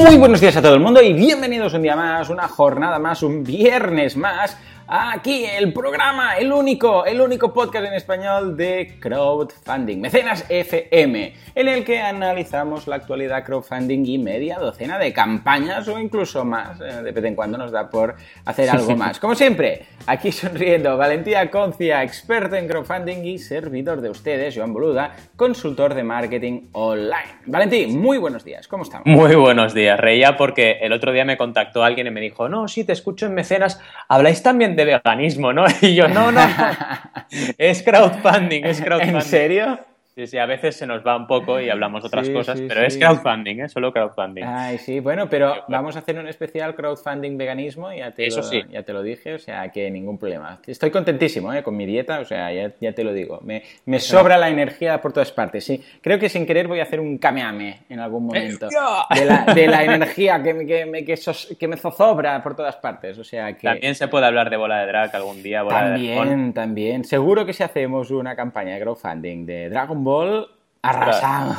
Muy buenos días a todo el mundo y bienvenidos un día más, una jornada más, un viernes más aquí el programa, el único, el único podcast en español de crowdfunding, Mecenas FM, en el que analizamos la actualidad crowdfunding y media docena de campañas o incluso más, eh, de vez en cuando nos da por hacer algo más. Como siempre, aquí sonriendo, Valentía Concia, experto en crowdfunding y servidor de ustedes, Joan Boluda, consultor de marketing online. Valentín, muy buenos días, ¿cómo estamos? Muy buenos días, Reía, porque el otro día me contactó alguien y me dijo, no, sí, te escucho en Mecenas, habláis también de de veganismo, ¿no? Y yo, no, no, es crowdfunding, es crowdfunding. ¿En serio? Sí, sí, a veces se nos va un poco y hablamos otras cosas, pero es crowdfunding, ¿eh? Solo crowdfunding. Ay, sí, bueno, pero vamos a hacer un especial crowdfunding veganismo, ya te, Eso lo, sí. ya te lo dije, o sea que ningún problema. Estoy contentísimo ¿eh? con mi dieta, o sea, ya, ya te lo digo. Me, me sobra la energía por todas partes, sí. Creo que sin querer voy a hacer un kameame en algún momento. De la, de la energía que, me- que, me- que, sos- que me zozobra por todas partes, o sea que... También se puede hablar de bola de drag algún día, bola de. También, también. Seguro que si hacemos una campaña de crowdfunding de Dragon Ball, arrasamos.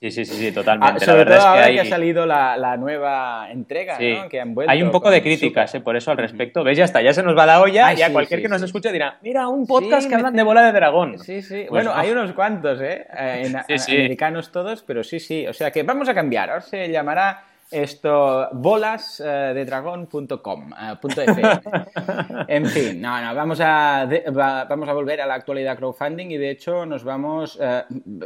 Sí, sí, sí, sí, Ah, totalmente. la sobre verdad todo ahora es que hay... que ha salido la, la nueva entrega, Sí. ¿no? Que han vuelto Hay un poco de críticas. ¿eh? por eso al respecto. ¿Ves? Ya está, ya se nos va la olla Ay, y a sí, cualquier sí, que nos escuche dirá, mira, un podcast que hablan de bola de dragón. Sí, sí. Pues bueno, no. hay unos cuantos, ¿eh? Eh, En, Sí, sí. Americanos todos, pero sí, sí. O sea que vamos a cambiar. Ahora se llamará esto bolasdedragón.com. eh, FM. En fin, no, no, vamos a, de- va- vamos a volver a la actualidad crowdfunding y de hecho nos vamos eh,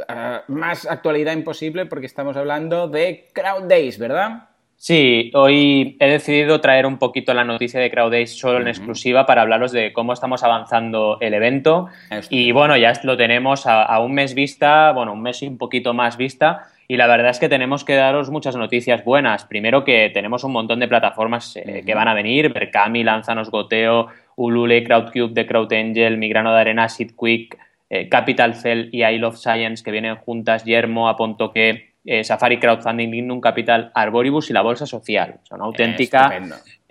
eh, más actualidad imposible porque estamos hablando de Crowd Days, ¿verdad? Sí, hoy he decidido traer un poquito la noticia de CrowdAce solo en exclusiva para hablaros de cómo estamos avanzando el evento. Esto. Y bueno, ya lo tenemos a, a un mes vista, bueno, un mes y un poquito más vista. Y la verdad es que tenemos que daros muchas noticias buenas. Primero que tenemos un montón de plataformas eh, que van a venir, Berkami, Lanzanos, Goteo, Ulule, Crowdcube, The Crowd Angel, Migrano de Arena, SeedQuick, eh, Capital Cell y I Love Science que vienen juntas, Yermo, Apontoque, eh, Safari Crowdfunding, Lignum Capital, Arboribus y la Bolsa Social. Una auténtica.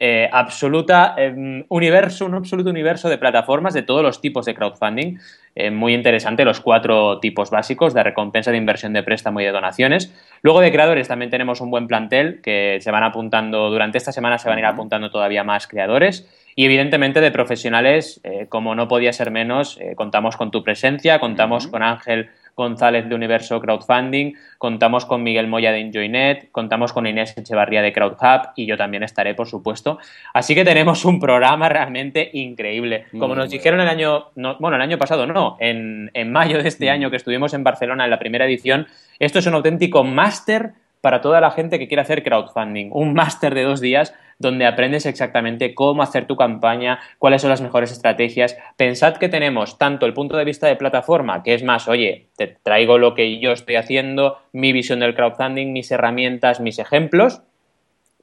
Eh, absoluta eh, universo, un absoluto universo de plataformas de todos los tipos de crowdfunding. Eh, muy interesante los cuatro tipos básicos de recompensa de inversión de préstamo y de donaciones. Luego de creadores también tenemos un buen plantel que se van apuntando, durante esta semana se van a ir apuntando todavía más creadores. Y evidentemente de profesionales, eh, como no podía ser menos, contamos con tu presencia, contamos con Ángel González de Universo Crowdfunding, contamos con Miguel Moya de EnjoyNet, contamos con Inés Echevarría de CrowdHub y yo también estaré, por supuesto. Así que tenemos un programa realmente increíble. Como nos dijeron el año, no, bueno, el año pasado no, en, en mayo de este Mm. año que estuvimos en Barcelona en la primera edición, esto es un auténtico máster para toda la gente que quiere hacer crowdfunding. Un máster de dos días donde aprendes exactamente cómo hacer tu campaña, cuáles son las mejores estrategias. Pensad que tenemos tanto el punto de vista de plataforma, que es más, oye, te traigo lo que yo estoy haciendo, mi visión del crowdfunding, mis herramientas, mis ejemplos,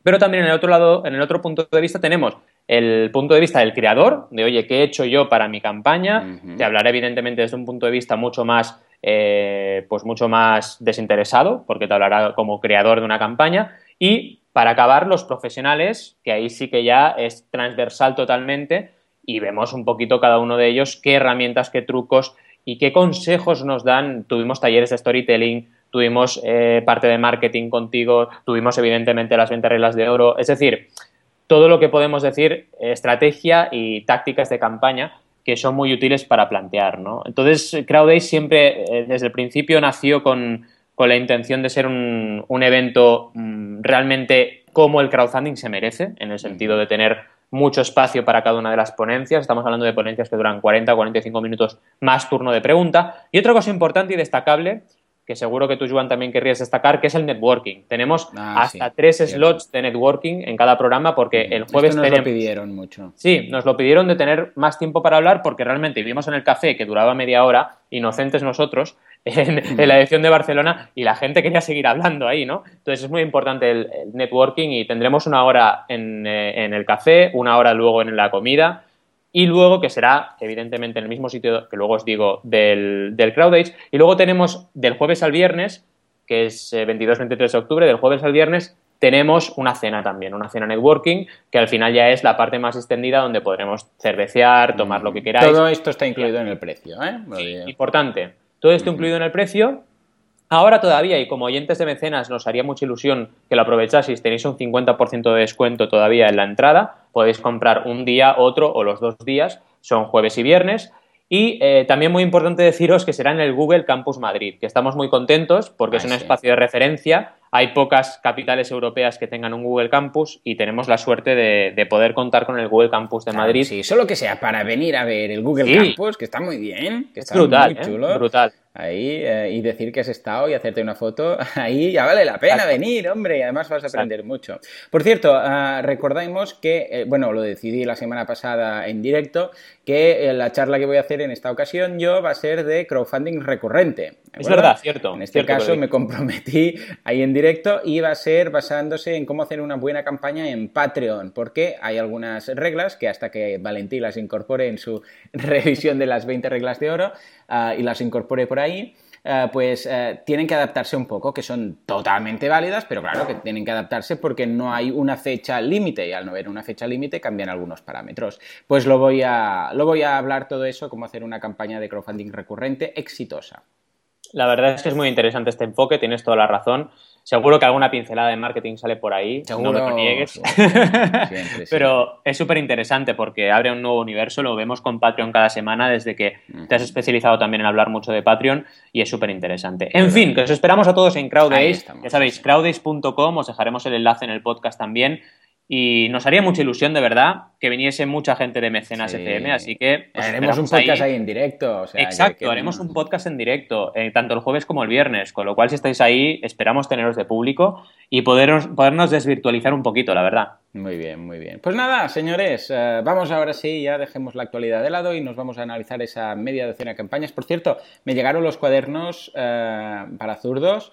pero también en el otro lado, en el otro punto de vista tenemos el punto de vista del creador, de oye, ¿qué he hecho yo para mi campaña? Te hablaré evidentemente desde un punto de vista mucho más, eh, pues mucho más desinteresado, porque te hablará como creador de una campaña. Y para acabar, los profesionales, que ahí sí que ya es transversal totalmente, y vemos un poquito cada uno de ellos qué herramientas, qué trucos y qué consejos nos dan. Tuvimos talleres de storytelling, tuvimos eh, parte de marketing contigo, tuvimos evidentemente las 20 reglas de oro, es decir, todo lo que podemos decir, estrategia y tácticas de campaña que son muy útiles para plantear. ¿no? Entonces, CrowdAce siempre, eh, desde el principio, nació con, con la intención de ser un, un evento mm, realmente como el crowdfunding se merece, en el sentido de tener mucho espacio para cada una de las ponencias. Estamos hablando de ponencias que duran 40 o 45 minutos más turno de pregunta. Y otra cosa importante y destacable, que seguro que tú, Joan, también querrías destacar, que es el networking. Tenemos Ah, hasta sí, tres cierto. slots de networking en cada programa porque el jueves Esto nos lo pidieron mucho. Sí, nos lo pidieron de tener más tiempo para hablar porque realmente vivimos en el café que duraba media hora, inocentes nosotros, en, en la edición de Barcelona y la gente quería seguir hablando ahí, ¿no? Entonces es muy importante el, el networking y tendremos una hora en, eh, en el café, una hora luego en la comida y luego que será evidentemente en el mismo sitio que luego os digo del, del CrowdAge y luego tenemos del jueves al viernes que es eh, 22-23 de octubre, del jueves al viernes tenemos una cena también, una cena networking, que al final ya es la parte más extendida donde podremos cervecear, tomar lo que queráis. Todo esto está incluido en el precio, ¿eh? Muy bien. Importante, todo esto incluido en el precio. Ahora todavía, y como oyentes de mecenas, nos haría mucha ilusión que lo aprovechaseis, tenéis un 50% de descuento todavía en la entrada, podéis comprar un día, otro o los dos días, son jueves y viernes. Y eh, también muy importante deciros que será en el Google Campus Madrid, que estamos muy contentos porque es un espacio de referencia hay pocas capitales europeas que tengan un Google Campus y tenemos la suerte de, poder contar con el Google Campus de Madrid. Sí, solo que sea para venir a ver el Google Campus, que está muy bien, que está brutal, muy ¿eh? chulo. brutal. Ahí, eh, y decir que has estado y hacerte una foto, ahí ya vale la pena venir, hombre, y además vas a aprender mucho. Por cierto, uh, recordamos que, eh, bueno, lo decidí la semana pasada en directo, que la charla que voy a hacer en esta ocasión yo va a ser de crowdfunding recurrente. Es verdad, cierto. En este caso me comprometí ahí en directo y va a ser basándose en cómo hacer una buena campaña en Patreon, porque hay algunas reglas que hasta que Valentín las incorpore en su revisión de las 20 reglas de oro uh, y las incorpore por ahí, uh, pues uh, tienen que adaptarse un poco, que son totalmente válidas, pero claro que tienen que adaptarse porque no hay una fecha límite y al no haber una fecha límite cambian algunos parámetros. Pues lo voy, a, lo voy a hablar todo eso, cómo hacer una campaña de crowdfunding recurrente exitosa. La verdad es que es muy interesante este enfoque, tienes toda la razón. Seguro que alguna pincelada de marketing sale por ahí, no me lo niegues. Pero es súper interesante porque abre un nuevo universo, lo vemos con Patreon cada semana desde que te has especializado también en hablar mucho de Patreon y es súper interesante. En fin, que os esperamos a todos en Crowdace. Ya sabéis, crowdace.com, os dejaremos el enlace en el podcast también. Y nos haría mucha ilusión, de verdad, que viniese mucha gente de Mecenas FM, así que... haremos un podcast ahí. en directo. Exacto, haremos un podcast en directo, eh, tanto el jueves como el viernes, con lo cual si estáis ahí, esperamos teneros de público y podernos, podernos desvirtualizar un poquito, la verdad. Muy bien, muy bien. Pues nada, señores, eh, vamos ahora sí, ya dejemos la actualidad de lado y nos vamos a analizar esa media docena de campañas. Por cierto, me llegaron los cuadernos eh, para zurdos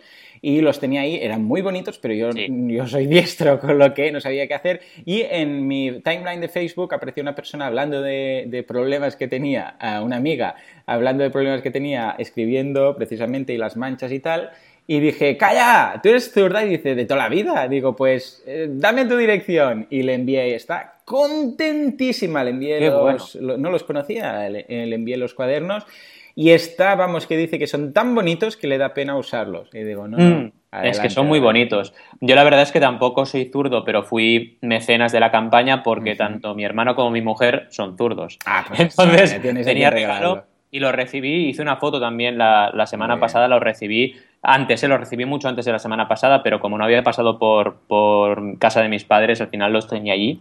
y los tenía ahí, eran muy bonitos, pero yo, yo soy diestro, con lo que no sabía qué hacer. Y en mi timeline de Facebook apareció una persona hablando de, problemas que tenía, una amiga hablando de problemas que tenía escribiendo precisamente y las manchas y tal. Y dije, calla, tú eres zurda y dice, de toda la vida. Digo, pues eh, dame tu dirección. Y le envié, está contentísima, le envié los, no los conocía, le, le envié los cuadernos y está, vamos, que dice que son tan bonitos que le da pena usarlos. Y digo, no, mm, es que son muy bonitos. Yo la verdad es que tampoco soy zurdo, pero fui mecenas de la campaña porque tanto mi hermano como mi mujer son zurdos. Ah, pues Entonces tenía regalo y lo recibí. Hice una foto también la, semana pasada, lo recibí antes, se eh, lo recibí mucho antes de la semana pasada, pero como no había pasado por, por casa de mis padres, al final los tenía allí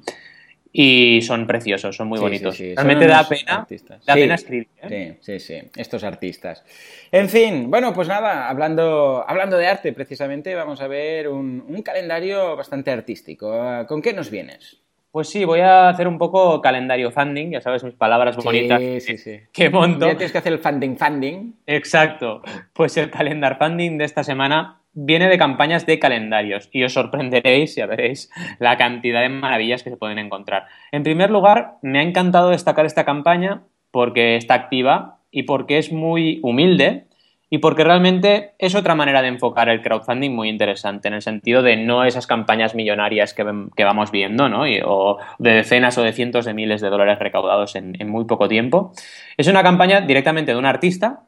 y son preciosos, son muy bonitos. Realmente da pena, da pena escribir. ¿eh? Sí, sí, sí, estos artistas. En fin, bueno, pues nada, hablando, hablando de arte precisamente, vamos a ver un, un calendario bastante artístico. ¿Con qué nos vienes? Pues sí, voy a hacer un poco calendario funding, ya sabes mis palabras bonitas sí, sí. que monto. Ya tienes que hacer el funding funding. Exacto. Pues el calendar funding de esta semana viene de campañas de calendarios y os sorprenderéis, ya veréis, la cantidad de maravillas que se pueden encontrar. En primer lugar, me ha encantado destacar esta campaña porque está activa y porque es muy humilde y porque realmente es otra manera de enfocar el crowdfunding muy interesante, en el sentido de no esas campañas millonarias que, vamos viendo, ¿no? o de decenas o de cientos de miles de dólares recaudados en, en muy poco tiempo. Es una campaña directamente de un artista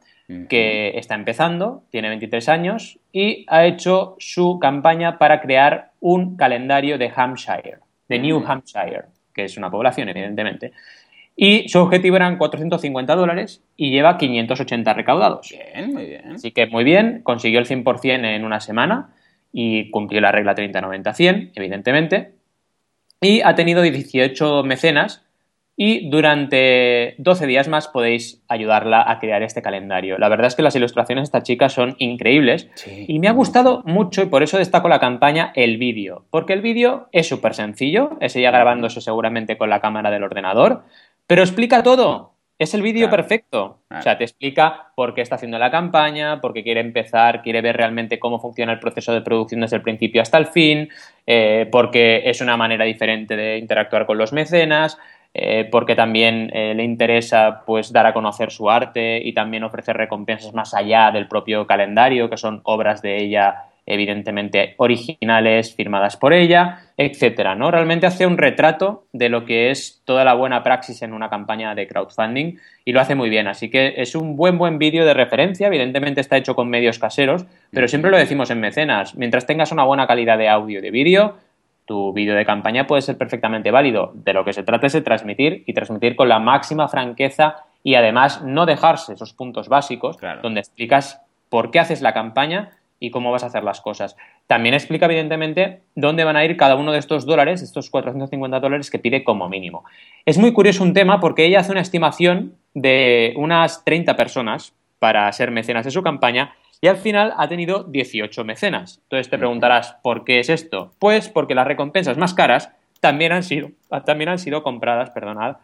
que está empezando, tiene 23 años y ha hecho su campaña para crear un calendario de Hampshire, de New Hampshire, que es una población, evidentemente. Y su objetivo eran 450 dólares y lleva 580 recaudados. Bien, muy bien. Así que muy bien, consiguió el 100% en una semana y cumplió la regla 30-90-100, evidentemente. Y ha tenido 18 mecenas y durante 12 días más podéis ayudarla a crear este calendario. La verdad es que las ilustraciones de esta chica son increíbles y me ha gustado mucho y por eso destaco la campaña el vídeo, porque el vídeo es súper sencillo, es ella grabándose seguramente con la cámara del ordenador, pero explica todo. Es el vídeo perfecto. O sea, te explica por qué está haciendo la campaña, por qué quiere empezar, quiere ver realmente cómo funciona el proceso de producción desde el principio hasta el fin, eh, porque es una manera diferente de interactuar con los mecenas, eh, porque también eh, le interesa pues dar a conocer su arte y también ofrecer recompensas más allá del propio calendario, que son obras de ella evidentemente originales firmadas por ella, etcétera, ¿no? Realmente hace un retrato de lo que es toda la buena praxis en una campaña de crowdfunding y lo hace muy bien, así que es un buen buen vídeo de referencia, evidentemente está hecho con medios caseros, pero siempre lo decimos en mecenas, mientras tengas una buena calidad de audio y de vídeo, tu vídeo de campaña puede ser perfectamente válido. De lo que se trata es de transmitir y transmitir con la máxima franqueza y además no dejarse esos puntos básicos donde explicas por qué haces la campaña y cómo vas a hacer las cosas. También explica, evidentemente, dónde van a ir cada uno de estos dólares, estos 450 dólares que pide como mínimo. Es muy curioso un tema porque ella hace una estimación de unas 30 personas para ser mecenas de su campaña y al final ha tenido 18 mecenas. Entonces te preguntarás, ¿por qué es esto? Pues porque las recompensas más caras también han sido, también han sido compradas, perdonad,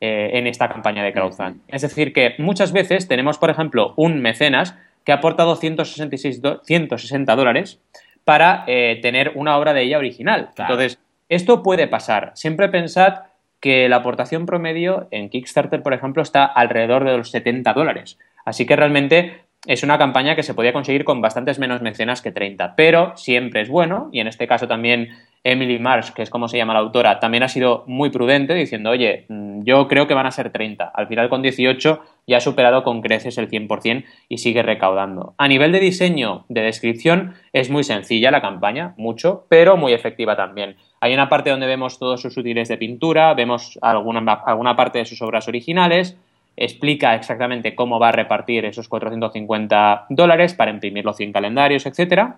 eh, en esta campaña de crowdfunding. Es decir, que muchas veces tenemos, por ejemplo, un mecenas que ha aportado 166 160 dólares para eh, tener una obra de ella original. Entonces, esto puede pasar. Siempre pensad que la aportación promedio en Kickstarter, por ejemplo, está alrededor de los 70 dólares. Así que realmente es una campaña que se podía conseguir con bastantes menos mecenas que 30, pero siempre es bueno, y en este caso también Emily Marsh, que es como se llama la autora, también ha sido muy prudente diciendo, oye, mm, yo creo que van a ser 30. Al final con 18 ya ha superado con creces el 100% y sigue recaudando. A nivel de diseño, de descripción, es muy sencilla la campaña, mucho, pero muy efectiva también. Hay una parte donde vemos todos sus útiles de pintura, vemos alguna, alguna parte de sus obras originales, explica exactamente cómo va a repartir esos 450 dólares para imprimir los 100 calendarios, etc.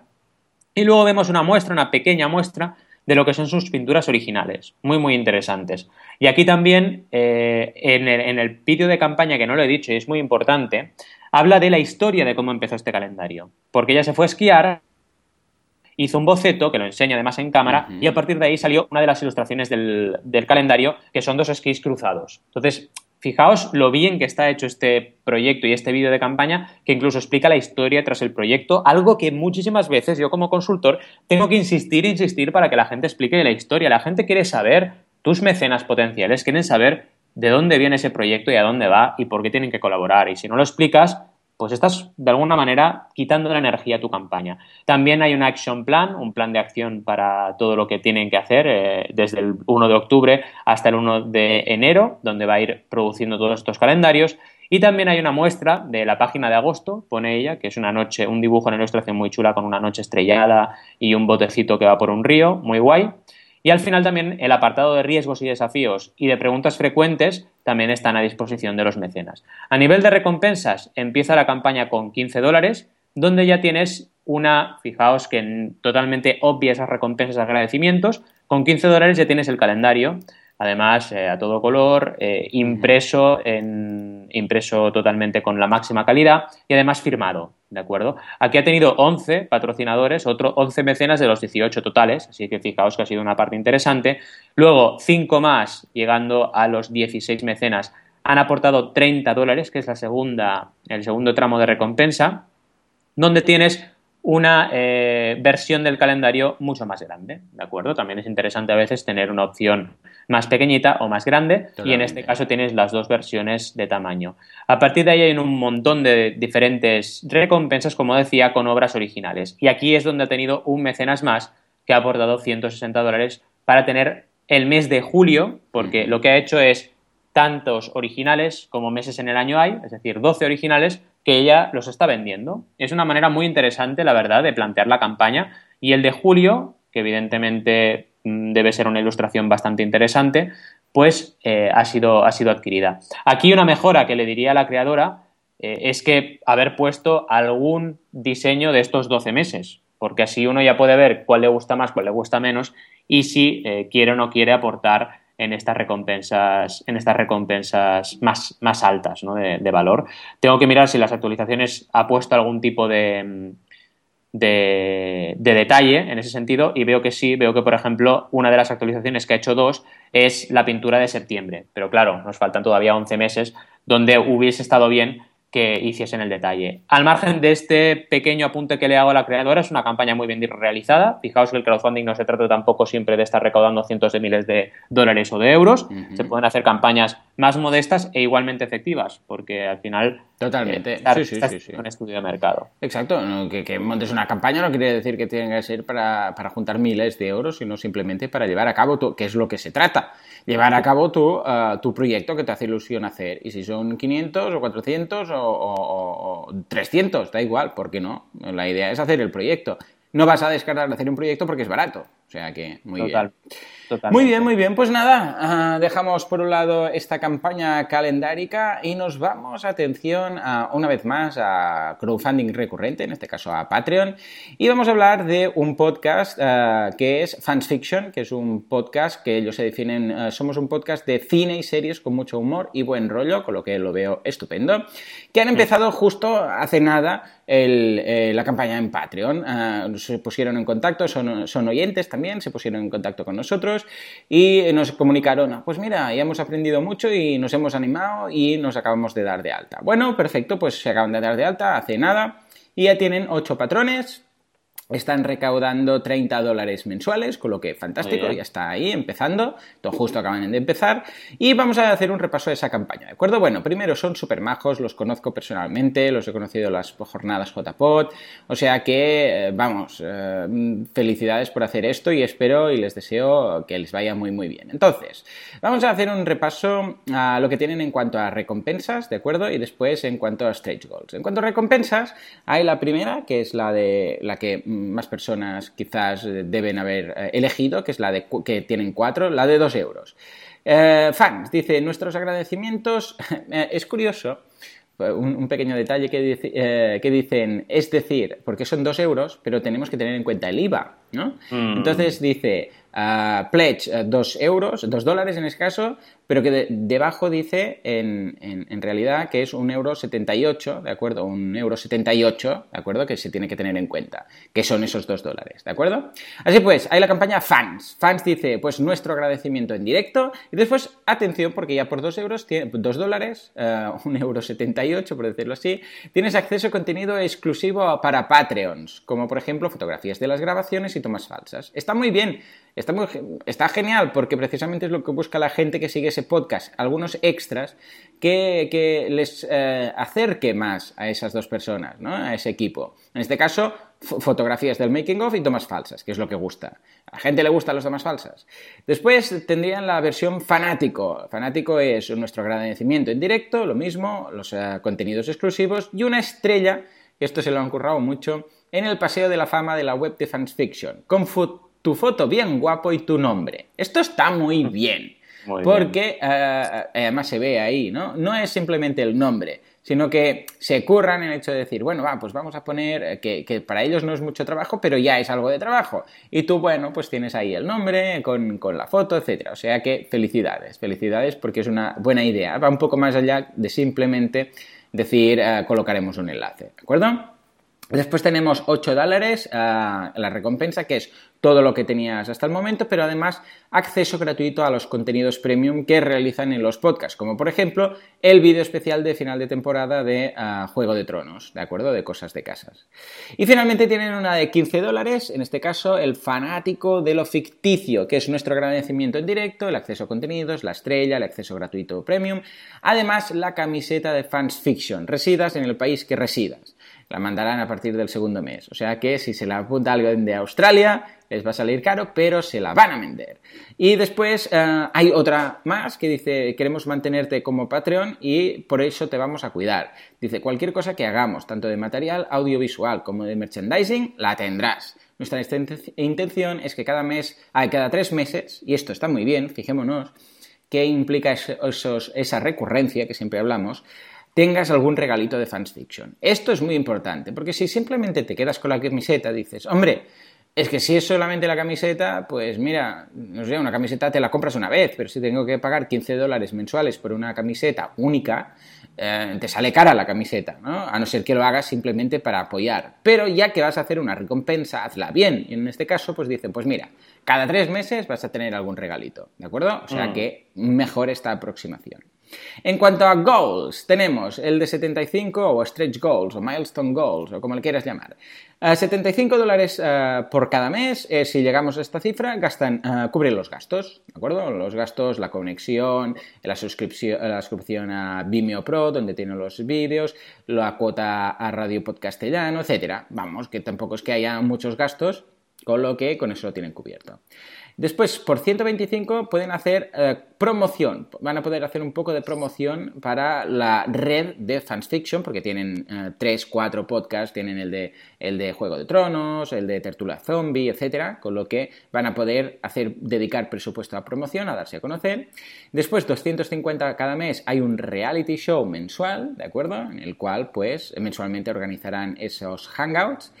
Y luego vemos una muestra, una pequeña muestra de lo que son sus pinturas originales, muy muy interesantes. Y aquí también, eh, en el, en el vídeo de campaña, que no lo he dicho y es muy importante, habla de la historia de cómo empezó este calendario. Porque ella se fue a esquiar, hizo un boceto, que lo enseña además en cámara, y a partir de ahí salió una de las ilustraciones del, del calendario, que son dos esquís cruzados. Entonces, Fijaos lo bien que está hecho este proyecto y este vídeo de campaña, que incluso explica la historia tras el proyecto, algo que muchísimas veces yo como consultor tengo que insistir e insistir para que la gente explique la historia. La gente quiere saber, tus mecenas potenciales quieren saber de dónde viene ese proyecto y a dónde va y por qué tienen que colaborar. Y si no lo explicas, pues estás de alguna manera quitando la energía a tu campaña. También hay un action plan, un plan de acción para todo lo que tienen que hacer eh, desde el 1 de octubre hasta el 1 de enero, donde va a ir produciendo todos estos calendarios. Y también hay una muestra de la página de agosto, pone ella, que es una noche, un dibujo, una ilustración muy chula con una noche estrellada y un botecito que va por un río, muy guay. Y al final también el apartado de riesgos y desafíos y de preguntas frecuentes también están a disposición de los mecenas. A nivel de recompensas, empieza la campaña con 15 dólares, donde ya tienes una, fijaos que totalmente obvia esas recompensas, agradecimientos, con 15 dólares ya tienes el calendario además eh, a todo color, eh, impreso, impreso totalmente con la máxima calidad y además firmado, ¿de acuerdo? Aquí ha tenido 11 patrocinadores, otro 11 mecenas de los 18 totales, así que fijaos que ha sido una parte interesante. Luego, 5 más, llegando a los 16 mecenas, han aportado 30 dólares, que es la segunda, el segundo tramo de recompensa, donde tienes una eh, versión del calendario mucho más grande, ¿de acuerdo? También es interesante a veces tener una opción más pequeñita o más grande y en este caso tienes las dos versiones de tamaño. A partir de ahí hay un montón de diferentes recompensas, como decía, con obras originales. Y aquí es donde ha tenido un mecenas más que ha aportado 160 dólares para tener el mes de julio, porque lo que ha hecho es tantos originales como meses en el año hay, es decir, 12 originales que ella los está vendiendo. Es una manera muy interesante, la verdad, de plantear la campaña. Y el de julio, que evidentemente mm, debe ser una ilustración bastante interesante, pues eh, ha, sido, ha, sido, adquirida. Aquí una mejora que le diría a la creadora eh, es que haber puesto algún diseño de estos 12 meses, porque así uno ya puede ver cuál le gusta más, cuál le gusta menos y si eh, quiere o no quiere aportar en estas recompensas, en estas recompensas más, más altas de, valor. Tengo que mirar si las actualizaciones ha puesto algún tipo de, de, detalle en ese sentido y veo que sí, veo que por ejemplo una de las actualizaciones que ha hecho dos es la pintura de septiembre, pero claro, nos faltan todavía 11 meses donde hubiese estado bien que hiciesen el detalle. Al margen de este pequeño apunte que le hago a la creadora, es una campaña muy bien realizada. Fijaos que el crowdfunding no se trata tampoco siempre de estar recaudando cientos de miles de dólares o de euros. Se pueden hacer campañas más modestas e igualmente efectivas, porque al final... Totalmente, sí, sí, sí, Un estudio de mercado. Exacto, que, montes una campaña no quiere decir que tenga que ser para, juntar miles de euros, sino simplemente para llevar a cabo, tu, que es lo que se trata, llevar a cabo tu, uh, tu proyecto que te hace ilusión hacer. Y si son 500 o 400 o, o 300, da igual, porque no, la idea es hacer el proyecto. No vas a descartar de hacer un proyecto porque es barato. O sea que, muy bien. Muy bien, muy bien. Pues nada, ah, dejamos por un lado esta campaña calendárica y nos vamos, atención, a, una vez más a crowdfunding recurrente, en este caso a Patreon, y vamos a hablar de un podcast ah, que es Fans Fiction, que es un podcast que ellos se definen, ah, somos un podcast de cine y series con mucho humor y buen rollo, con lo que lo veo estupendo, que han empezado justo hace nada eh, la campaña en Patreon. se pusieron en contacto, son oyentes también, se pusieron en contacto con nosotros y nos comunicaron, pues mira, ya hemos aprendido mucho y nos hemos animado y nos acabamos de dar de alta. Bueno, perfecto, pues se acaban de dar de alta hace nada y ya tienen ocho patrones están recaudando 30 dólares mensuales, con lo que fantástico, ya está ahí empezando, todo justo acaban de empezar. Y vamos a hacer un repaso de esa campaña, ¿de acuerdo? Bueno, primero son súper majos, los conozco personalmente, los he conocido en las jornadas JPOT, o sea que, eh, vamos, eh, felicidades por hacer esto y espero y les deseo que les vaya muy, muy bien. Entonces, vamos a hacer un repaso a lo que tienen en cuanto a recompensas, ¿de acuerdo? Y después en cuanto a stage goals. En cuanto a recompensas, hay la primera, que es la de la que más personas quizás eh, deben haber eh, elegido, que es la de que tienen cuatro, la de dos euros. Eh, fans, dice, nuestros agradecimientos, es curioso, un, pequeño detalle que, que, dicen, es decir, porque son dos euros, pero tenemos que tener en cuenta el IVA, ¿no? Mm. Entonces dice, uh, pledge 2 euros, 2 dólares en este caso, pero que debajo dice en, en, realidad que es un euro 78, ¿de acuerdo? Un euro 78, ¿de acuerdo? Que se tiene que tener en cuenta, que son esos 2 dólares, ¿de acuerdo? Así pues, hay la campaña Fans. Fans dice, pues nuestro agradecimiento en directo y después, atención, porque ya por 2 euros, 2 dólares, uh, un euro 78, por decirlo así, tienes acceso a contenido exclusivo para Patreons, como por ejemplo fotografías de las grabaciones y tomas falsas. Está muy bien, está, muy, está genial porque precisamente es lo que busca la gente que sigue ese podcast, algunos extras que, les eh, acerque más a esas dos personas, ¿no? a ese equipo. En este caso, fotografías del making of y tomas falsas, que es lo que gusta. A la gente le gustan las tomas falsas. Después tendrían la versión fanático. Fanático es nuestro agradecimiento en directo, lo mismo, los eh, contenidos exclusivos y una estrella, esto se lo han currado mucho, en el paseo de la fama de la web de Fans Fiction, con tu foto bien guapo y tu nombre. Esto está muy bien porque eh, además se ve ahí, ¿no? No es simplemente el nombre, sino que se curran el hecho de decir, bueno, va, pues vamos a poner eh, que, para ellos no es mucho trabajo, pero ya es algo de trabajo. Y tú, bueno, pues tienes ahí el nombre con, la foto, etcétera. O sea que felicidades, felicidades porque es una buena idea. Va un poco más allá de simplemente decir, eh, colocaremos un enlace, ¿de acuerdo? Después tenemos 8 dólares, la recompensa, que es todo lo que tenías hasta el momento, pero además acceso gratuito a los contenidos premium que realizan en los podcasts, como por ejemplo el vídeo especial de final de temporada de ah, Juego de Tronos, ¿de acuerdo? De cosas de casas. Y finalmente tienen una de 15 dólares, en este caso el fanático de lo ficticio, que es nuestro agradecimiento en directo, el acceso a contenidos, la estrella, el acceso gratuito premium, además la camiseta de Fans Fiction, residas en el país que residas la mandarán a partir del segundo mes. O sea que si se la apunta alguien de Australia, les va a salir caro, pero se la van a vender. Y después eh, hay otra más que dice, queremos mantenerte como Patreon y por eso te vamos a cuidar. Dice, cualquier cosa que hagamos, tanto de material audiovisual como de merchandising, la tendrás. Nuestra intención es que cada mes, ah, cada tres meses, y esto está muy bien, fijémonos, que implica esa recurrencia que siempre hablamos, tengas algún regalito de fans fiction. Esto es muy importante, porque si simplemente te quedas con la camiseta, dices, hombre, es que si es solamente la camiseta, pues mira, no sé, una camiseta te la compras una vez, pero si tengo que pagar 15 dólares mensuales por una camiseta única, eh, te sale cara la camiseta, ¿no? A no ser que lo hagas simplemente para apoyar. Pero ya que vas a hacer una recompensa, hazla bien. Y en este caso, pues dicen, pues mira, cada tres meses vas a tener algún regalito, ¿de acuerdo? O sea mm. que mejor esta aproximación. En cuanto a goals, tenemos el de 75 o stretch goals o milestone goals o como le quieras llamar. 75 dólares eh, por cada mes, eh, si llegamos a esta cifra, uh, cubren los gastos, ¿de acuerdo? Los gastos, la conexión, la suscripción, la suscripción a Vimeo Pro, donde tienen los vídeos, la cuota a Radio Podcastellano, etcétera. Vamos, que tampoco es que haya muchos gastos, con lo que con eso lo tienen cubierto. Después, por 125 pueden hacer eh, promoción, van a poder hacer un poco de promoción para la red de Fans Fiction, porque tienen 3, eh, 4 podcasts, tienen el de, el de Juego de Tronos, el de Tertula Zombie, etcétera, con lo que van a poder hacer, dedicar presupuesto a promoción, a darse a conocer. Después, 250 cada mes, hay un reality show mensual, ¿de acuerdo? En el cual, pues, mensualmente organizarán esos hangouts.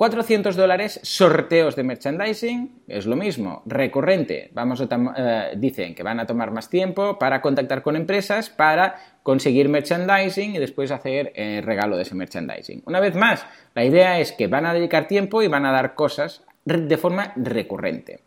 400 dólares, sorteos de merchandising, es lo mismo, recurrente. Vamos a eh, dicen que van a tomar más tiempo para contactar con empresas para conseguir merchandising y después hacer eh, regalo de ese merchandising. Una vez más, la idea es que van a dedicar tiempo y van a dar cosas de forma recurrente.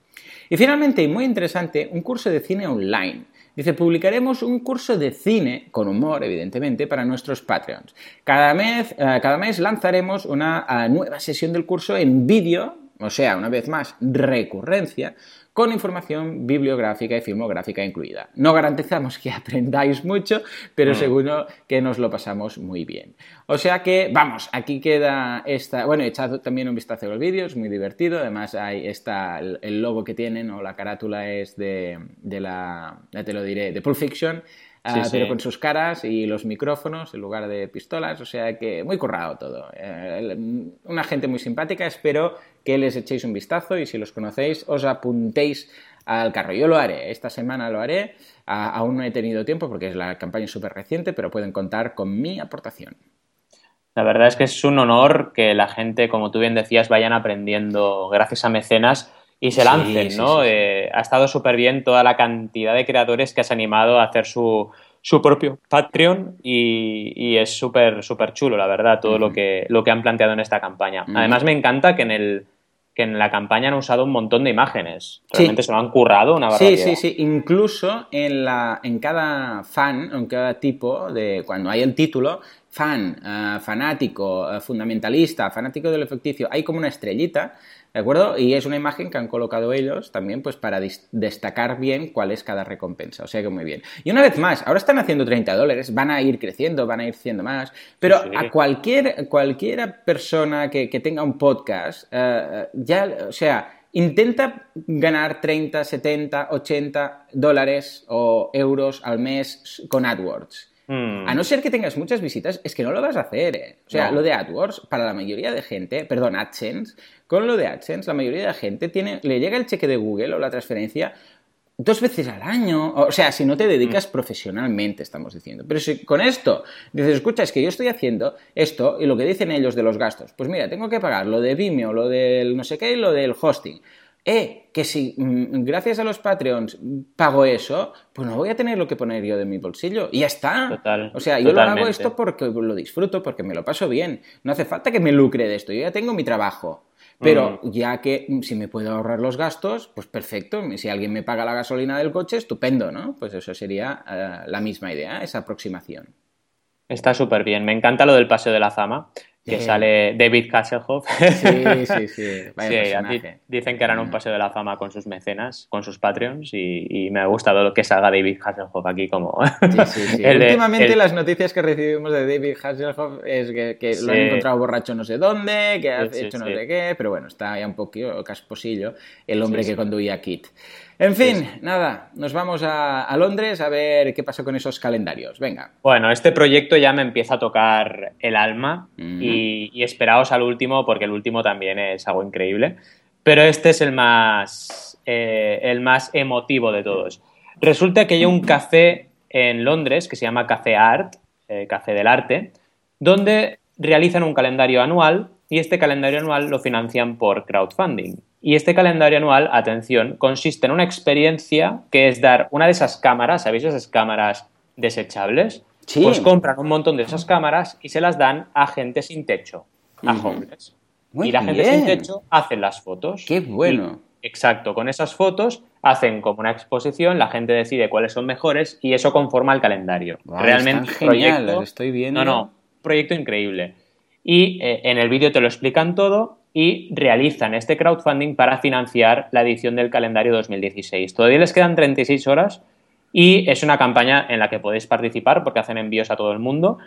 Y finalmente, y muy interesante, un curso de cine online. Dice, publicaremos un curso de cine, con humor, evidentemente, para nuestros Patreons. Cada mes, eh, cada mes lanzaremos una eh, nueva sesión del curso en vídeo, o sea, una vez más, recurrencia, con información bibliográfica y filmográfica incluida. No garantizamos que aprendáis mucho, pero mm. seguro que nos lo pasamos muy bien. O sea que, vamos, aquí queda esta... Bueno, echad también un vistazo a los vídeos, es muy divertido. Además, ahí está el, logo que tienen o la carátula es de, de la... Ya te lo diré, de Pulp Fiction. Ah, pero con sus caras y los micrófonos en lugar de pistolas, o sea que muy currado todo. Eh, una gente muy simpática, espero que les echéis un vistazo y si los conocéis os apuntéis al carro. Yo lo haré, esta semana lo haré, aún no he tenido tiempo porque es la campaña súper reciente, pero pueden contar con mi aportación. La verdad es que es un honor que la gente, como tú bien decías, vayan aprendiendo gracias a mecenas y se lancen, ¿no? Eh, ha estado súper bien toda la cantidad de creadores que has animado a hacer su, su propio Patreon y, es súper, súper chulo, la verdad, todo lo, que, lo que han planteado en esta campaña. Además, me encanta que en el que en la campaña han usado un montón de imágenes. Realmente se lo han currado una barbaridad. Sí, sí, sí. Incluso en, la, en cada fan, en cada tipo, de cuando hay el título, fan, eh, fanático, eh, fundamentalista, fanático del efecticio, hay como una estrellita ¿De acuerdo? Y es una imagen que han colocado ellos también pues para destacar bien cuál es cada recompensa. O sea que muy bien. Y una vez más, ahora están haciendo 30 dólares, van a ir creciendo, van a ir siendo más, pero a cualquier, cualquier persona que, tenga un podcast, eh, ya, o sea, intenta ganar 30, 70, 80 dólares o euros al mes con AdWords. Hmm. A no ser que tengas muchas visitas, es que no lo vas a hacer. ¿eh? O sea, lo de AdWords, para la mayoría de gente, perdón, AdSense, con lo de AdSense, la mayoría de la gente tiene, le llega el cheque de Google o la transferencia dos veces al año. O sea, si no te dedicas hmm. profesionalmente, estamos diciendo. Pero si con esto dices, escucha, es que yo estoy haciendo esto y lo que dicen ellos de los gastos, pues mira, tengo que pagar lo de Vimeo, lo del no sé qué y lo del hosting eh, que si mm, gracias a los Patreons pago eso, pues no voy a tener lo que poner yo de mi bolsillo. Y ya está. Total, o sea, yo lo hago esto porque lo disfruto, porque me lo paso bien. No hace falta que me lucre de esto. Yo ya tengo mi trabajo. Pero mm. ya que mm, si me puedo ahorrar los gastos, pues perfecto. Si alguien me paga la gasolina del coche, estupendo, ¿no? Pues eso sería eh, la misma idea, esa aproximación. Está súper bien. Me encanta lo del paseo de la fama que sale David Hasselhoff. Sí, sí, sí. dicen que harán un paseo de la fama con sus mecenas, con sus Patreons, y, me ha gustado que salga David Hasselhoff aquí como... Últimamente las noticias que recibimos de David Hasselhoff es que, lo han encontrado borracho no sé dónde, que ha hecho no sé qué, pero bueno, está ya un poquito casposillo el hombre que conduía Kit. En fin, nada, nos vamos a, Londres a ver qué pasó con esos calendarios. Venga. Bueno, este proyecto ya me empieza a tocar el alma y, esperaos al último porque el último también es algo increíble. Pero este es el más, eh, el más emotivo de todos. Resulta que hay un café en Londres que se llama Café Art, eh, Café del Arte, donde realizan un calendario anual y este calendario anual lo financian por crowdfunding. Y este calendario anual, atención, consiste en una experiencia que es dar una de esas cámaras, ¿sabéis esas cámaras desechables? Sí. Pues compran un montón de esas cámaras y se las dan a gente sin techo, a hombres. y la gente sin techo hace las fotos. ¡Qué bueno! Exacto, con esas fotos hacen como una exposición, la gente decide cuáles son mejores y eso conforma el calendario. Realmente genial, proyecto, estoy viendo. No, no, proyecto increíble. Y eh, en el vídeo te lo explican todo y realizan este crowdfunding para financiar la edición del calendario 2016. Todavía les quedan 36 horas y es una campaña en la que podéis participar porque hacen envíos a todo el mundo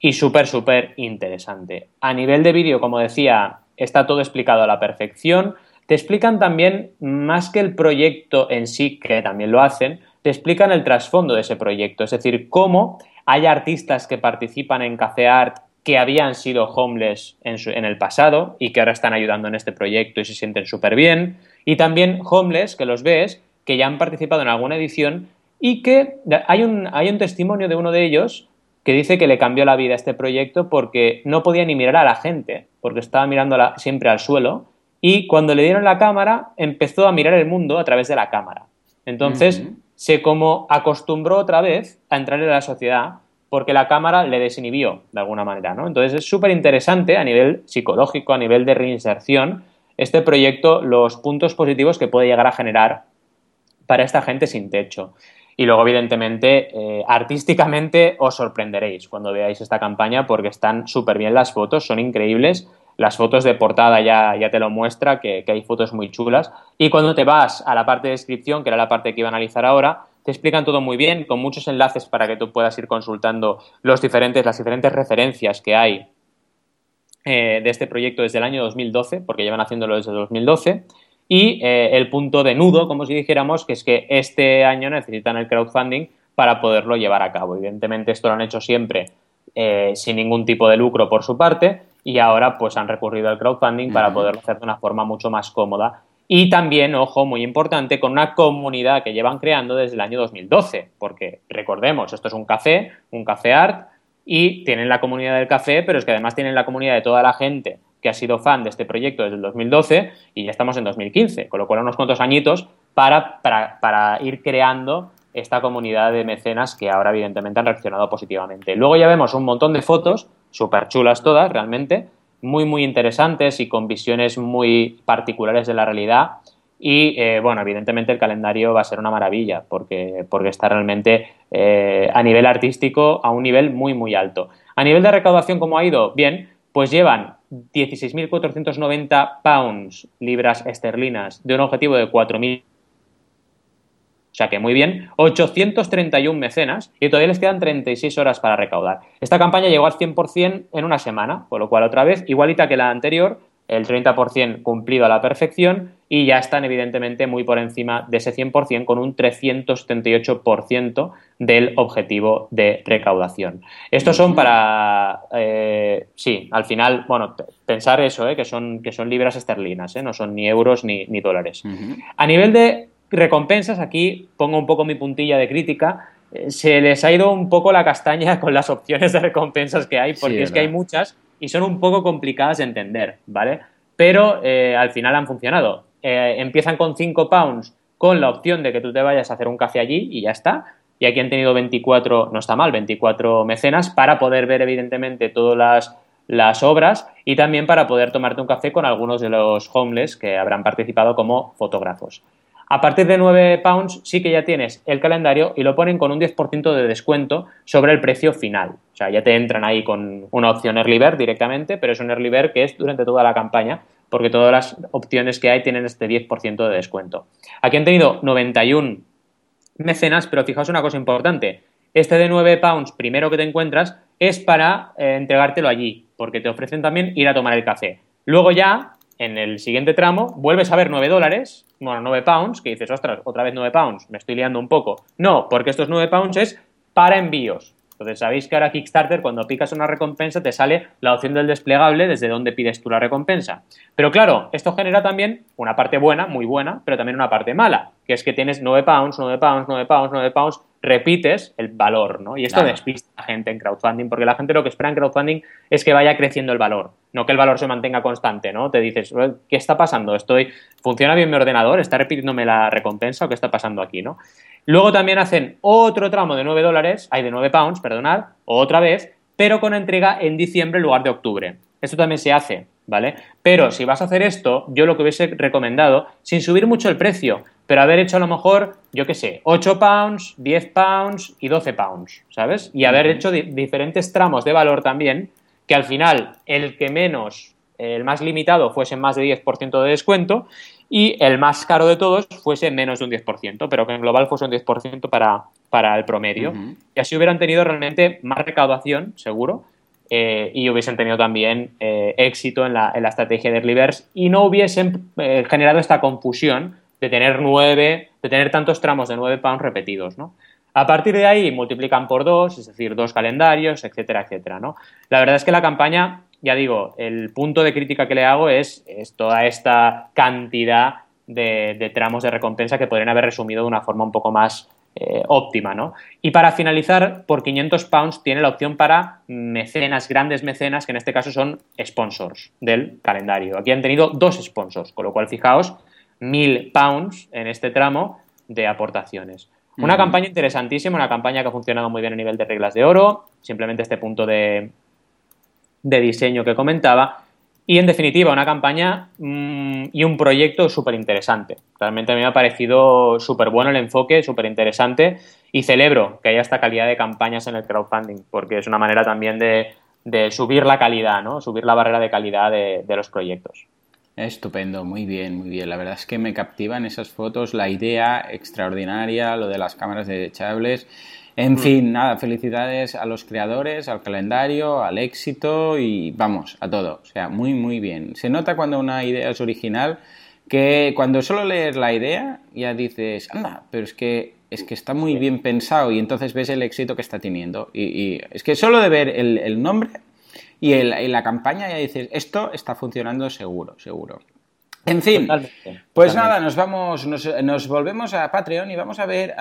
y súper, súper interesante. A nivel de vídeo, como decía, está todo explicado a la perfección. Te explican también, más que el proyecto en sí, que también lo hacen, te explican el trasfondo de ese proyecto, es decir, cómo hay artistas que participan en Café Art que habían sido homeless en, el pasado y que ahora están ayudando en este proyecto y se sienten súper bien. Y también homeless, que los ves, que ya han participado en alguna edición y que hay un, hay un testimonio de uno de ellos que dice que le cambió la vida este proyecto porque no podía ni mirar a la gente, porque estaba mirando siempre al suelo y cuando le dieron la cámara empezó a mirar el mundo a través de la cámara. Entonces se como acostumbró otra vez a entrar en la sociedad porque la cámara le desinhibió de alguna manera, ¿no? Entonces es súper interesante a nivel psicológico, a nivel de reinserción, este proyecto, los puntos positivos que puede llegar a generar para esta gente sin techo. Y luego, evidentemente, eh, artísticamente os sorprenderéis cuando veáis esta campaña porque están súper bien las fotos, son increíbles. Las fotos de portada ya, ya te lo muestra, que, que hay fotos muy chulas. Y cuando te vas a la parte de descripción, que era la parte que iba a analizar ahora, te explican todo muy bien, con muchos enlaces para que tú puedas ir consultando los diferentes, las diferentes referencias que hay eh, de este proyecto desde el año 2012, porque llevan haciéndolo desde 2012. Y eh, el punto de nudo, como si dijéramos, que es que este año necesitan el crowdfunding para poderlo llevar a cabo. Evidentemente esto lo han hecho siempre eh, sin ningún tipo de lucro por su parte y ahora pues han recurrido al crowdfunding para poderlo hacer de una forma mucho más cómoda y también, ojo, muy importante, con una comunidad que llevan creando desde el año 2012, porque recordemos, esto es un café, un café art, y tienen la comunidad del café, pero es que además tienen la comunidad de toda la gente que ha sido fan de este proyecto desde el 2012 y ya estamos en 2015, con lo cual unos cuantos añitos para, para, para ir creando esta comunidad de mecenas que ahora evidentemente han reaccionado positivamente. Luego ya vemos un montón de fotos, súper chulas todas realmente, muy, muy interesantes y con visiones muy particulares de la realidad. Y eh, bueno, evidentemente el calendario va a ser una maravilla porque, porque está realmente eh, a nivel artístico a un nivel muy, muy alto. A nivel de recaudación, ¿cómo ha ido? Bien, pues llevan 16.490 pounds, libras esterlinas, de un objetivo de 4.000 o sea que muy bien, 831 mecenas y todavía les quedan 36 horas para recaudar. Esta campaña llegó al 100% en una semana, con lo cual otra vez, igualita que la anterior, el 30% cumplido a la perfección y ya están evidentemente muy por encima de ese 100% con un 378% del objetivo de recaudación. Estos son para, eh, sí, al final, bueno, pensar eso, eh, que, son, que son libras esterlinas, eh, no son ni euros ni, dólares. A nivel de recompensas, aquí pongo un poco mi puntilla de crítica, eh, se les ha ido un poco la castaña con las opciones de recompensas que hay, porque es que hay muchas y son un poco complicadas de entender, ¿vale? Pero eh, al final han funcionado. Eh, empiezan con 5 pounds con la opción de que tú te vayas a hacer un café allí y ya está. Y aquí han tenido 24, no está mal, 24 mecenas para poder ver evidentemente todas las, las obras y también para poder tomarte un café con algunos de los homeless que habrán participado como fotógrafos. A partir de 9 pounds sí que ya tienes el calendario y lo ponen con un 10% de descuento sobre el precio final. O sea, ya te entran ahí con una opción Early Bird directamente, pero es un Early Bird que es durante toda la campaña, porque todas las opciones que hay tienen este 10% de descuento. Aquí han tenido 91 mecenas, pero fijaos una cosa importante. Este de 9 pounds primero que te encuentras es para eh, entregártelo allí, porque te ofrecen también ir a tomar el café. Luego ya en el siguiente tramo vuelves a ver 9 dólares, bueno, 9 pounds, que dices, ostras, otra vez 9 pounds, me estoy liando un poco. No, porque estos 9 pounds es para envíos. Entonces, sabéis que ahora Kickstarter, cuando picas una recompensa, te sale la opción del desplegable desde donde pides tú la recompensa. Pero claro, esto genera también una parte buena, muy buena, pero también una parte mala, que es que tienes 9 pounds, 9 pounds, 9 pounds, 9 pounds, repites el valor, ¿no? Y esto despista a la gente en crowdfunding, porque la gente lo que espera en crowdfunding es que vaya creciendo el valor, no que el valor se mantenga constante, ¿no? Te dices, ¿qué está pasando? Estoy, ¿Funciona bien mi ordenador? ¿Está repitiéndome la recompensa o qué está pasando aquí, no? Luego también hacen otro tramo de 9 dólares, hay de 9 pounds, perdonad, otra vez, pero con entrega en diciembre en lugar de octubre. Esto también se hace ¿vale? Pero si vas a hacer esto, yo lo que hubiese recomendado, sin subir mucho el precio, pero haber hecho a lo mejor, yo qué sé, 8 pounds, 10 pounds y 12 pounds, ¿sabes? Y haber hecho diferentes tramos de valor también, que al final el que menos, el más limitado, fuese más de 10% de descuento y el más caro de todos fuese menos de un 10%, pero que en global fuese un 10% para, para el promedio. Y así hubieran tenido realmente más recaudación, seguro, eh, y hubiesen tenido también eh, éxito en la, en la, estrategia de Early y no hubiesen eh, generado esta confusión de tener nueve, de tener tantos tramos de nueve pounds repetidos, ¿no? A partir de ahí multiplican por dos, es decir, dos calendarios, etcétera, etcétera, ¿no? La verdad es que la campaña, ya digo, el punto de crítica que le hago es, es toda esta cantidad de, tramos de recompensa que podrían haber resumido de una forma un poco más eh, óptima, ¿no? Y para finalizar, por 500 pounds tiene la opción para mecenas, grandes mecenas, que en este caso son sponsors del calendario. Aquí han tenido dos sponsors, con lo cual fijaos, 1000 pounds en este tramo de aportaciones. Una campaña interesantísima, una campaña que ha funcionado muy bien a nivel de reglas de oro, simplemente este punto de, de diseño que comentaba, y en definitiva, una campaña mm, y un proyecto súper interesante. Realmente a mí me ha parecido súper bueno el enfoque, súper interesante y celebro que haya esta calidad de campañas en el crowdfunding, porque es una manera también de, subir la calidad, ¿no? subir la barrera de calidad de, de los proyectos. Estupendo, muy bien, muy bien. La verdad es que me captivan esas fotos, la idea extraordinaria, lo de las cámaras desechables. En mm. fin, nada, felicidades a los creadores, al calendario, al éxito y vamos, a todo. O sea, muy, muy bien. Se nota cuando una idea es original que cuando solo lees la idea ya dices, anda, pero es que, es que está muy bien pensado y entonces ves el éxito que está teniendo. Y, es que solo de ver el, nombre y, y la campaña ya dices, esto está funcionando seguro, seguro. En fin, pues nada, nos vamos, nos, volvemos a Patreon y vamos a ver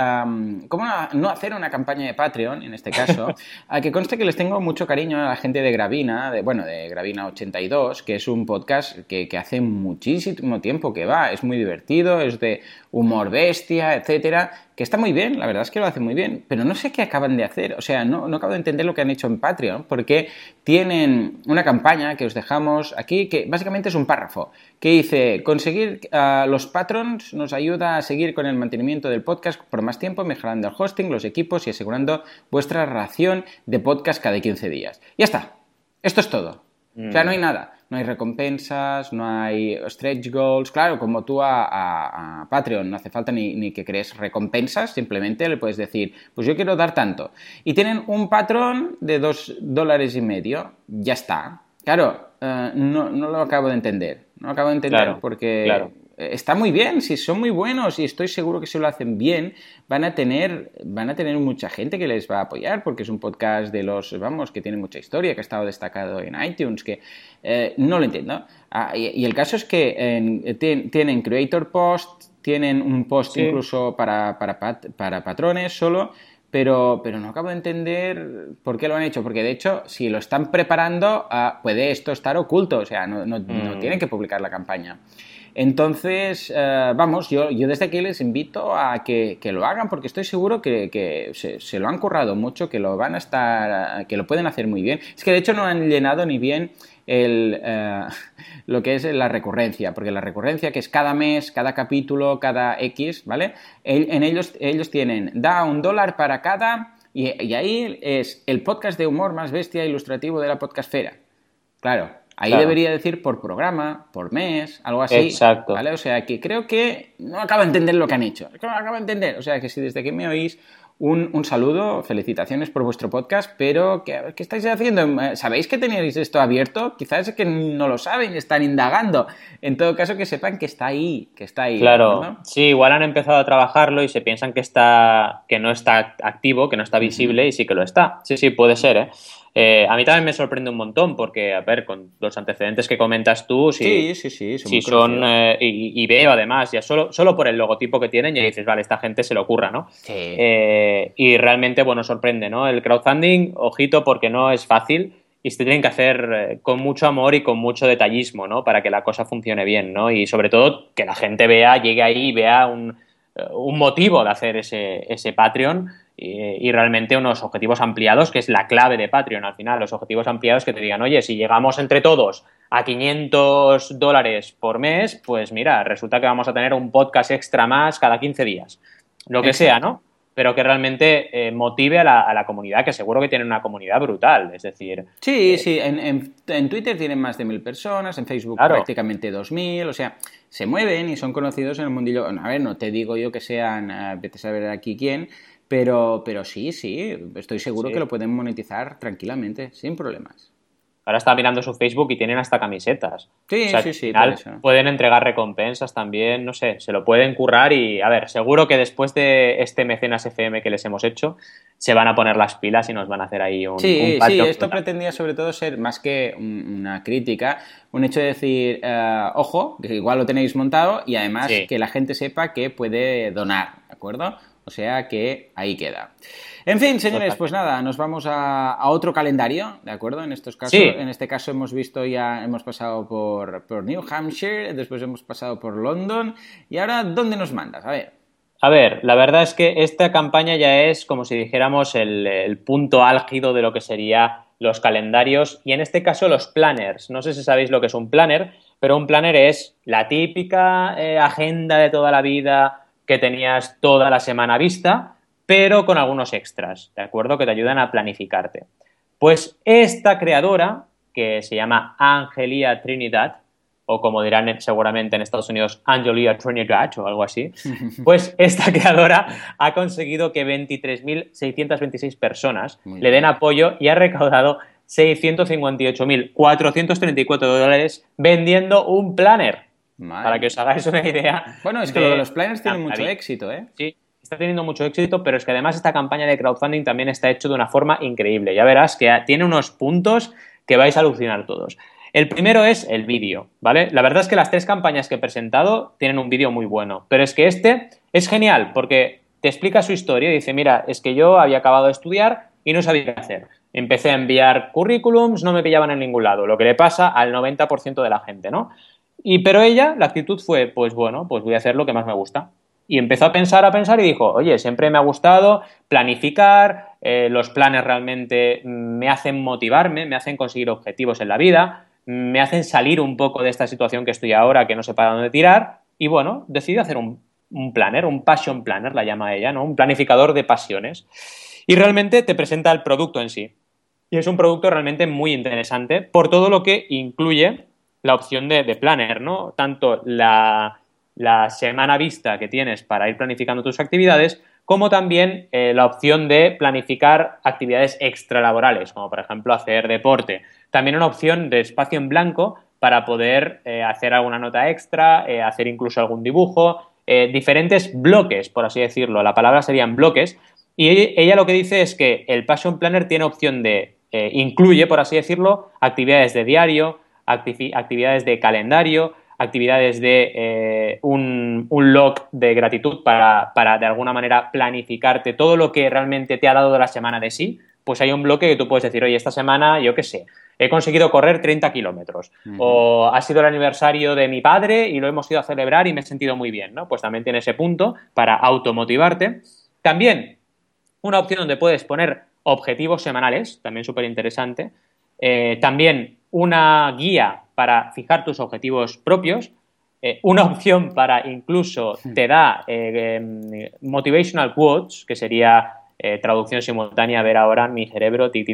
cómo no hacer una campaña de Patreon, en este caso, a que conste que les tengo mucho cariño a la gente de Gravina, de, bueno, de Gravina 82, que es un podcast que, que hace muchísimo tiempo que va, es muy divertido, es de humor bestia, etcétera, que está muy bien, la verdad es que lo hacen muy bien, pero no sé qué acaban de hacer, o sea, no, no acabo de entender lo que han hecho en Patreon, porque tienen una campaña que os dejamos aquí, que básicamente es un párrafo, que dice, conseguir a los patrons nos ayuda a seguir con el mantenimiento del podcast por más tiempo, mejorando el hosting, los equipos y asegurando vuestra ración de podcast cada 15 días. Ya está, esto es todo. O sea, no hay mm. nada no hay recompensas, no hay stretch goals. Claro, como tú a, Patreon no hace falta ni, que crees recompensas, simplemente le puedes decir, pues yo quiero dar tanto. Y tienen un patrón de dos dólares y medio, ya está. Claro, eh, no, lo acabo de entender. No lo acabo de entender porque... Claro está muy bien, si son muy buenos y estoy seguro que si lo hacen bien, van a tener, van a tener mucha gente que les va a apoyar porque es un podcast de los, vamos, que tiene mucha historia, que ha estado destacado en iTunes, que eh, no lo entiendo. Ah, y, el caso es que tienen Creator Post, tienen un post incluso para, para, para patrones solo, pero, pero, no acabo de entender por qué lo han hecho, porque de hecho, si lo están preparando, ah, puede esto estar oculto, o sea, no, no, no mm. tienen que publicar la campaña. Entonces, eh, vamos, yo, desde aquí les invito a que, lo hagan porque estoy seguro que, se, lo han currado mucho, que lo van a estar, que lo pueden hacer muy bien. Es que de hecho no han llenado ni bien el, eh, lo que es la recurrencia, porque la recurrencia que es cada mes, cada capítulo, cada X, ¿vale? En ellos, ellos tienen, da un dólar para cada, y, y ahí es el podcast de humor más bestia ilustrativo de la podcastfera. Claro, Ahí debería decir por programa, por mes, algo así. Exacto. ¿vale? O sea, que creo que no acabo de entender lo que han hecho. No acabo de entender. O sea, que si desde que me oís, un, saludo, felicitaciones por vuestro podcast, pero ¿qué, estáis haciendo? ¿Sabéis que tenéis esto abierto? Quizás es que no lo saben, están indagando. En todo caso, que sepan que está ahí, que está ahí. Claro, sí, igual han empezado a trabajarlo y se piensan que, está, que no está activo, que no está visible y sí que lo está. Sí, sí, puede ser, ¿eh? Eh, a mí también me sorprende un montón porque, a ver, con los antecedentes que comentas tú, si, sí, sí, sí, son, eh, y, veo además, ya solo, solo por el logotipo que tienen, ya dices, vale, esta gente se lo ocurra, ¿no? Sí. Eh, y realmente, bueno, sorprende, ¿no? El crowdfunding, ojito, porque no es fácil y se tienen que hacer con mucho amor y con mucho detallismo, ¿no? Para que la cosa funcione bien, ¿no? Y sobre todo que la gente vea, llegue ahí y vea un, un motivo de hacer ese, ese Patreon y, realmente unos objetivos ampliados, que es la clave de Patreon al final, los objetivos ampliados que te digan, oye, si llegamos entre todos a 500 dólares por mes, pues mira, resulta que vamos a tener un podcast extra más cada 15 días. Lo que sea, ¿no? pero que realmente eh, motive a la, comunidad, que seguro que tiene una comunidad brutal, es decir... Sí, eh, sí, en, Twitter tienen más de mil personas, en Facebook prácticamente dos mil, o sea, se mueven y son conocidos en el mundillo. A ver, no te digo yo que sean, a eh, vete a saber aquí quién, pero, pero sí, sí, estoy seguro que lo pueden monetizar tranquilamente, sin problemas. Ahora está mirando su Facebook y tienen hasta camisetas. Sí, sí, sí. pueden entregar recompensas también, no sé, se lo pueden currar y, a ver, seguro que después de este mecenas FM que les hemos hecho, se van a poner las pilas y nos van a hacer ahí un. Sí, sí, esto pretendía sobre todo ser más que una crítica, un hecho de decir, eh, ojo, que igual lo tenéis montado y además que la gente sepa que puede donar, ¿de acuerdo? O sea que ahí queda. En fin, señores, pues nada, nos vamos a, otro calendario, ¿de acuerdo? En estos casos, en este caso hemos visto ya, hemos pasado por, New Hampshire, después hemos pasado por London, y ahora, ¿dónde nos mandas? A ver. A ver, la verdad es que esta campaña ya es, como si dijéramos, el, punto álgido de lo que sería los calendarios y en este caso los planners. No sé si sabéis lo que es un planner, pero un planner es la típica eh, agenda de toda la vida que tenías toda la semana vista, pero con algunos extras, ¿de acuerdo? Que te ayudan a planificarte. Pues esta creadora, que se llama Angelia Trinidad, o como dirán seguramente en Estados Unidos, Angelia Trinidad o algo así, pues esta creadora ha conseguido que 23.626 personas le den apoyo y ha recaudado 658.434 dólares vendiendo un planner. Para que os hagáis una idea. Bueno, es que lo de los planners tiene mucho éxito, ¿eh? Sí, está teniendo mucho éxito, pero es que además esta campaña de crowdfunding también está hecho de una forma increíble. Ya verás que tiene unos puntos que vais a alucinar todos. El primero es el vídeo, ¿vale? La verdad es que las tres campañas que he presentado tienen un vídeo muy bueno, pero es que este es genial porque te explica su historia y dice, mira, es que yo había acabado de estudiar y no sabía qué hacer. Empecé a enviar currículums, no me pillaban en ningún lado, lo que le pasa al 90% de la gente, ¿no? Y pero ella, la actitud fue, pues bueno, pues voy a hacer lo que más me gusta. Y empezó a pensar, a pensar y dijo, oye, siempre me ha gustado planificar, eh, los planes realmente me hacen motivarme, me hacen conseguir objetivos en la vida, me hacen salir un poco de esta situación que estoy ahora, que no sé para dónde tirar, y bueno, decidí hacer un, un planner, un passion planner, la llama ella, ¿no? Un planificador de pasiones. Y realmente te presenta el producto en sí. Y es un producto realmente muy interesante por todo lo que incluye la opción de, planner, ¿no? Tanto la, semana vista que tienes para ir planificando tus actividades, como también eh, la opción de planificar actividades extralaborales, como por ejemplo hacer deporte. También una opción de espacio en blanco para poder eh, hacer alguna nota extra, eh, hacer incluso algún dibujo, diferentes bloques, por así decirlo. La palabra serían bloques. Y ella lo que dice es que el Passion Planner tiene opción de, incluye, por así decirlo, actividades de diario, actividades de calendario, actividades de eh, un, log de gratitud para, de alguna manera planificarte todo lo que realmente te ha dado de la semana de sí, pues hay un bloque que tú puedes decir, oye, esta semana, yo qué sé, he conseguido correr 30 kilómetros, o ha sido el aniversario de mi padre y lo hemos ido a celebrar y me he sentido muy bien, ¿no? Pues también tiene ese punto para automotivarte. También una opción donde puedes poner objetivos semanales, también súper interesante. Eh, también una guía para fijar tus objetivos propios, eh, una opción para incluso te da eh, em, motivational quotes, que sería traducción simultánea, a ver ahora mi cerebro, ti,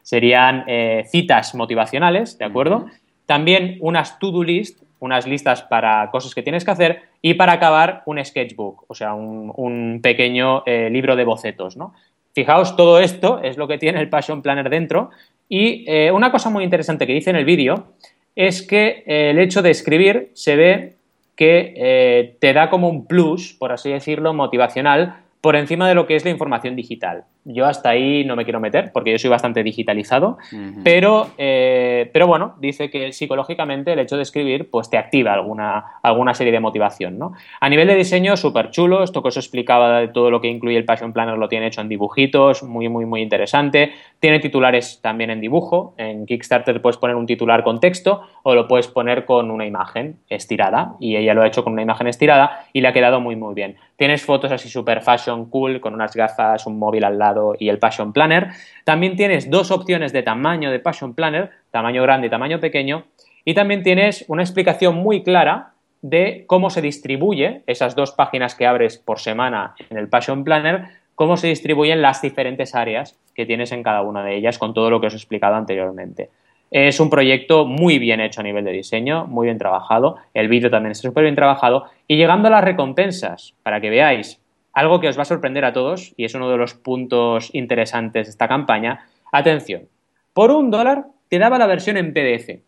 serían citas motivacionales, ¿de acuerdo? También unas to-do list, unas listas para cosas que tienes que hacer y para acabar un sketchbook, o sea, un, un pequeño libro de bocetos, ¿no? Fijaos, todo esto es lo que tiene el Passion Planner dentro y eh, una cosa muy interesante que dice en el vídeo es que eh, el hecho de escribir se ve que eh, te da como un plus, por así decirlo, motivacional por encima de lo que es la información digital. Yo hasta ahí no me quiero meter porque yo soy bastante digitalizado, pero, eh, pero bueno, dice que psicológicamente el hecho de escribir pues te activa alguna, alguna serie de motivación. ¿no? A nivel de diseño, súper chulo, esto que os explicaba de todo lo que incluye el Passion Planner lo tiene hecho en dibujitos, muy, muy, muy interesante. Tiene titulares también en dibujo, en Kickstarter puedes poner un titular con texto o lo puedes poner con una imagen estirada y ella lo ha hecho con una imagen estirada y le ha quedado muy, muy bien. Tienes fotos así super fashion cool con unas gafas, un móvil al lado y el Passion Planner. También tienes dos opciones de tamaño de Passion Planner, tamaño grande y tamaño pequeño. y también tienes una explicación muy clara de cómo se distribuye esas dos páginas que abres por semana en el Passion Planner, cómo se distribuyen las diferentes áreas que tienes en cada una de ellas con todo lo que os he explicado anteriormente. Es un proyecto muy bien hecho a nivel de diseño, muy bien trabajado. El vídeo también está súper bien trabajado. Y llegando a las recompensas, para que veáis algo que os va a sorprender a todos, y es uno de los puntos interesantes de esta campaña, atención, por un dólar te daba la versión en PDF.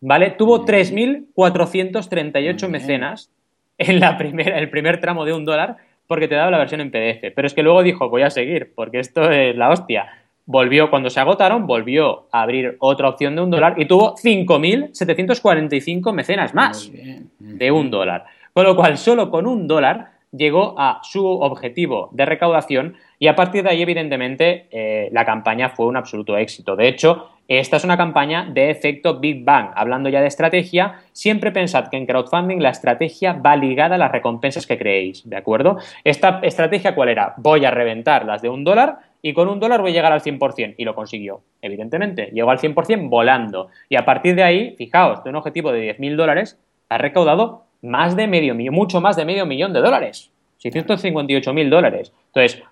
¿Vale? Tuvo 3.438 mecenas en la primera, el primer tramo de un dólar porque te daba la versión en PDF. Pero es que luego dijo, voy a seguir, porque esto es la hostia volvió, cuando se agotaron, volvió a abrir otra opción de un dólar y tuvo 5.745 mecenas más de un dólar. Con lo cual, solo con un dólar llegó a su objetivo de recaudación y a partir de ahí, evidentemente, eh, la campaña fue un absoluto éxito. De hecho, esta es una campaña de efecto Big Bang. Hablando ya de estrategia, siempre pensad que en crowdfunding la estrategia va ligada a las recompensas que creéis, ¿de acuerdo? Esta estrategia, ¿cuál era? Voy a reventar las de un dólar y con un dólar voy a llegar al 100%. Y lo consiguió, evidentemente. Llegó al 100% volando. Y a partir de ahí, fijaos, de un objetivo de 10.000 dólares, ha recaudado más de medio millón, mucho más de medio millón de dólares. 658.000 dólares. Entonces,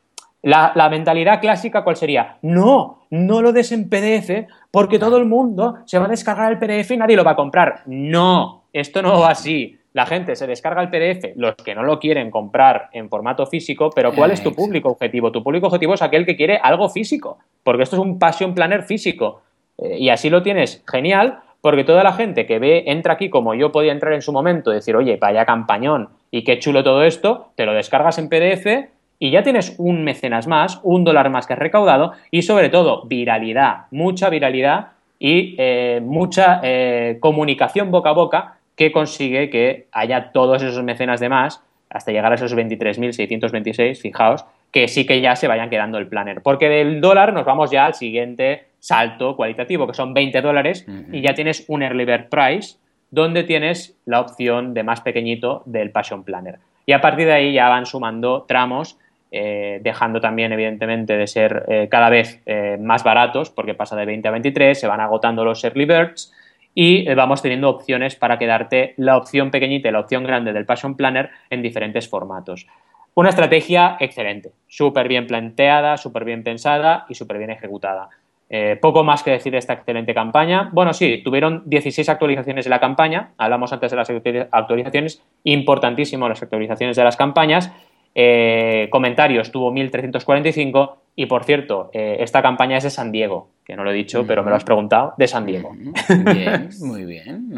la, la, mentalidad clásica, ¿cuál sería? No, no lo des en PDF porque todo el mundo se va a descargar el PDF y nadie lo va a comprar. No, esto no va así la gente se descarga el PDF, los que no lo quieren comprar en formato físico, pero ¿cuál es tu público objetivo? Tu público objetivo es aquel que quiere algo físico, porque esto es un Passion Planner físico. Eh, y así lo tienes genial, porque toda la gente que ve, entra aquí como yo podía entrar en su momento, decir, oye, vaya campañón y qué chulo todo esto, te lo descargas en PDF y ya tienes un mecenas más, un dólar más que has recaudado y sobre todo viralidad, mucha viralidad y eh, mucha eh, comunicación boca a boca que consigue que haya todos esos mecenas de más hasta llegar a esos 23.626, fijaos, que sí que ya se vayan quedando el planner. Porque del dólar nos vamos ya al siguiente salto cualitativo, que son 20 dólares, y ya tienes un early bird price, donde tienes la opción de más pequeñito del Passion Planner. Y a partir de ahí ya van sumando tramos, eh, dejando también, evidentemente, de ser eh, cada vez eh, más baratos, porque pasa de 20 a 23, se van agotando los early birds, y vamos teniendo opciones para quedarte la opción pequeñita y la opción grande del Passion Planner en diferentes formatos. Una estrategia excelente, súper bien planteada, súper bien pensada y súper bien ejecutada. Eh, poco más que decir de esta excelente campaña. Bueno, sí, tuvieron 16 actualizaciones de la campaña. Hablamos antes de las actualizaciones. Importantísimo las actualizaciones de las campañas. Eh, comentarios tuvo 1345 y por cierto, eh, esta campaña es de San Diego, que no lo he dicho, pero me lo has preguntado, de San Diego. Bien, muy bien,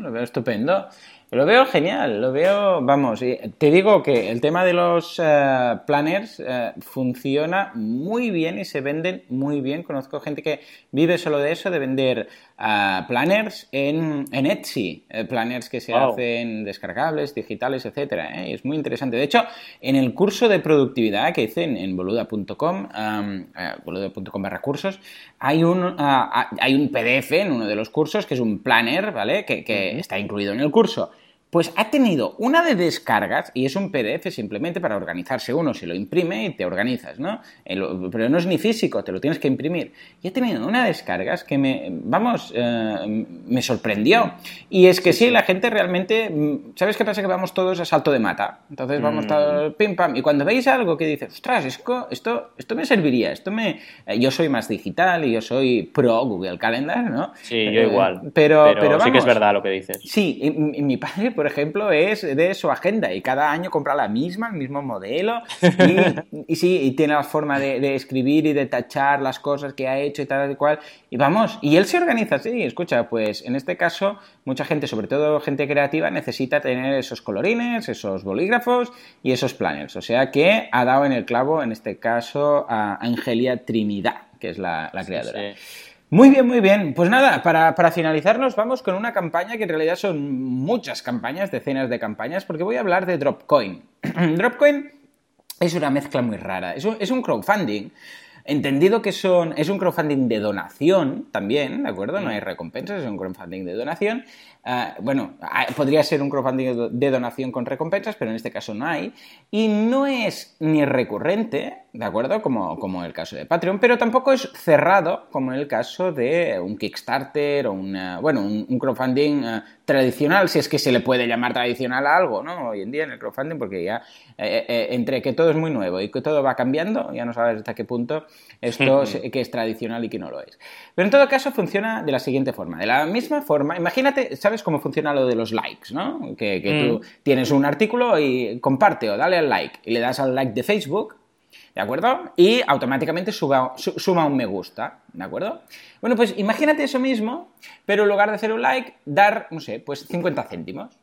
lo veo estupendo. Lo veo genial, lo veo, vamos, te digo que el tema de los eh, planners eh, funciona muy bien y se venden muy bien. Conozco gente que vive solo de eso, de vender eh, planners en, en Etsy, planners que se hacen descargables, digitales, etcétera. Es muy interesante. De hecho, en el curso de productividad que hice en, boluda.com, boluda.com barra cursos, hay un, hay un PDF en uno de los cursos que es un planner, ¿vale? Que, que está incluido en el curso pues ha tenido una de descargas, y es un PDF simplemente para organizarse uno, se lo imprime y te organizas, ¿no? Pero no es ni físico, te lo tienes que imprimir. Y ha tenido una de descargas que me, vamos, eh, me sorprendió. Y es que sí, la gente realmente, mm, ¿sabes qué pasa? Que vamos todos a salto de mata. Entonces vamos mm. todos pim pam. Y cuando veis algo que dices, ostras, esto, esto, esto me serviría, esto me... Eh, yo soy más digital y yo soy pro Google Calendar, ¿no? Sí, yo igual. Eh, pero, pero, sí que es verdad lo que dices. Sí, y mi padre por ejemplo, es de su agenda y cada año compra la misma, el mismo modelo y, sí, y tiene la forma de, escribir y de tachar las cosas que ha hecho y tal y cual. Y vamos, y él se organiza así, escucha, pues en este caso mucha gente, sobre todo gente creativa, necesita tener esos colorines, esos bolígrafos y esos planners. O sea que ha dado en el clavo, en este caso, a Angelia Trinidad, que es la, creadora. Muy bien, muy bien. Pues nada, para, para, finalizar nos vamos con una campaña que en realidad son muchas campañas, decenas de campañas, porque voy a hablar de Dropcoin. Dropcoin es una mezcla muy rara. Es un crowdfunding entendido que son, es un crowdfunding de donación también, ¿de acuerdo? No hay recompensas, es un crowdfunding de donación. Ah, bueno, ah, podría ser un crowdfunding de donación con recompensas, pero en este caso no hay. Y no es ni recurrente, ¿de acuerdo? Como, como el caso de Patreon, pero tampoco es cerrado, como en el caso de un Kickstarter o una, bueno, un, crowdfunding ah, tradicional, si es que se le puede llamar tradicional a algo, ¿no? Hoy en día en el crowdfunding, porque ya eh, eh, entre que todo es muy nuevo y que todo va cambiando, ya no sabes hasta qué punto esto que es tradicional y que no lo es. Pero en todo caso funciona de la siguiente forma. De la misma forma, imagínate, ¿sabes cómo funciona lo de los likes, ¿no? Que, tú mm. tienes un artículo y comparte o dale al like y le das al like de Facebook ¿De acuerdo? Y automáticamente suba, suma un me gusta, ¿de acuerdo? Bueno, pues imagínate eso mismo, pero en lugar de hacer un like, dar, no sé, pues 50 céntimos.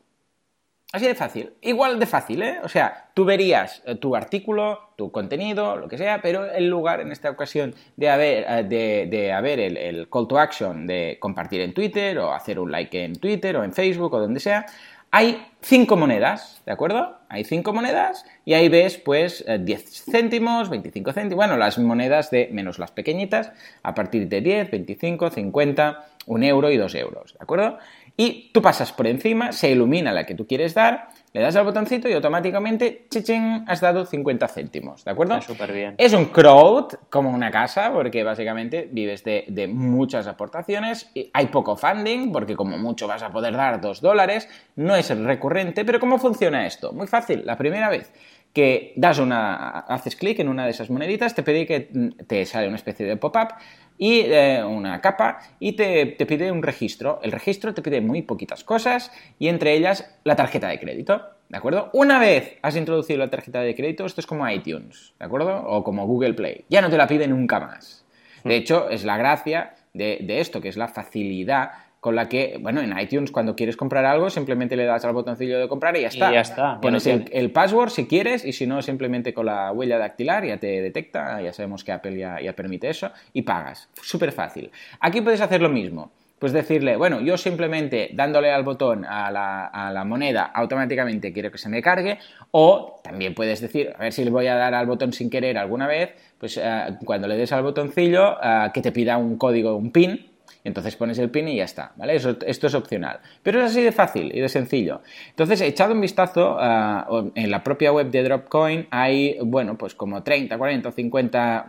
Así de fácil. Igual de fácil, ¿eh? O sea, tú verías eh, tu artículo, tu contenido, lo que sea, pero en lugar, en esta ocasión, de haber, eh, de, haber el, el, call to action de compartir en Twitter o hacer un like en Twitter o en Facebook o donde sea, hay cinco monedas, ¿de acuerdo? Hay cinco monedas y ahí ves pues 10 eh, céntimos, 25 céntimos, bueno, las monedas de menos las pequeñitas, a partir de 10, 25, 50, 1 euro y 2 euros, ¿de acuerdo? Y tú pasas por encima, se ilumina la que tú quieres dar, le das al botoncito y automáticamente, chichín, has dado 50 céntimos, ¿de acuerdo? súper bien. Es un crowd, como una casa, porque básicamente vives de, muchas aportaciones, y hay poco funding, porque como mucho vas a poder dar 2 dólares, no es recurrente, pero ¿cómo funciona esto? Muy fácil, la primera vez que das una, haces clic en una de esas moneditas, te pide que te sale una especie de pop-up y eh, una capa y te, pide un registro. El registro te pide muy poquitas cosas y entre ellas la tarjeta de crédito. ¿De acuerdo? Una vez has introducido la tarjeta de crédito, esto es como iTunes, ¿de acuerdo? O como Google Play. Ya no te la pide nunca más. De mm. hecho, es la gracia de, de esto, que es la facilidad con la que, bueno, en iTunes cuando quieres comprar algo simplemente le das al botoncillo de comprar y ya está. Y ya está. Pones el, password si quieres y si no simplemente con la huella dactilar ya te detecta, ya sabemos que Apple ya, ya permite eso y pagas. Súper fácil. Aquí puedes hacer lo mismo. Pues decirle, bueno, yo simplemente dándole al botón a la, a la, moneda automáticamente quiero que se me cargue o también puedes decir, a ver si le voy a dar al botón sin querer alguna vez, pues eh, cuando le des al botoncillo eh, que te pida un código, un PIN, entonces pones el pin y ya está, ¿vale? esto es opcional. Pero es así de fácil y de sencillo. Entonces, echado un vistazo ah, en la propia web de Dropcoin, hay, bueno, pues como 30, 40 o 50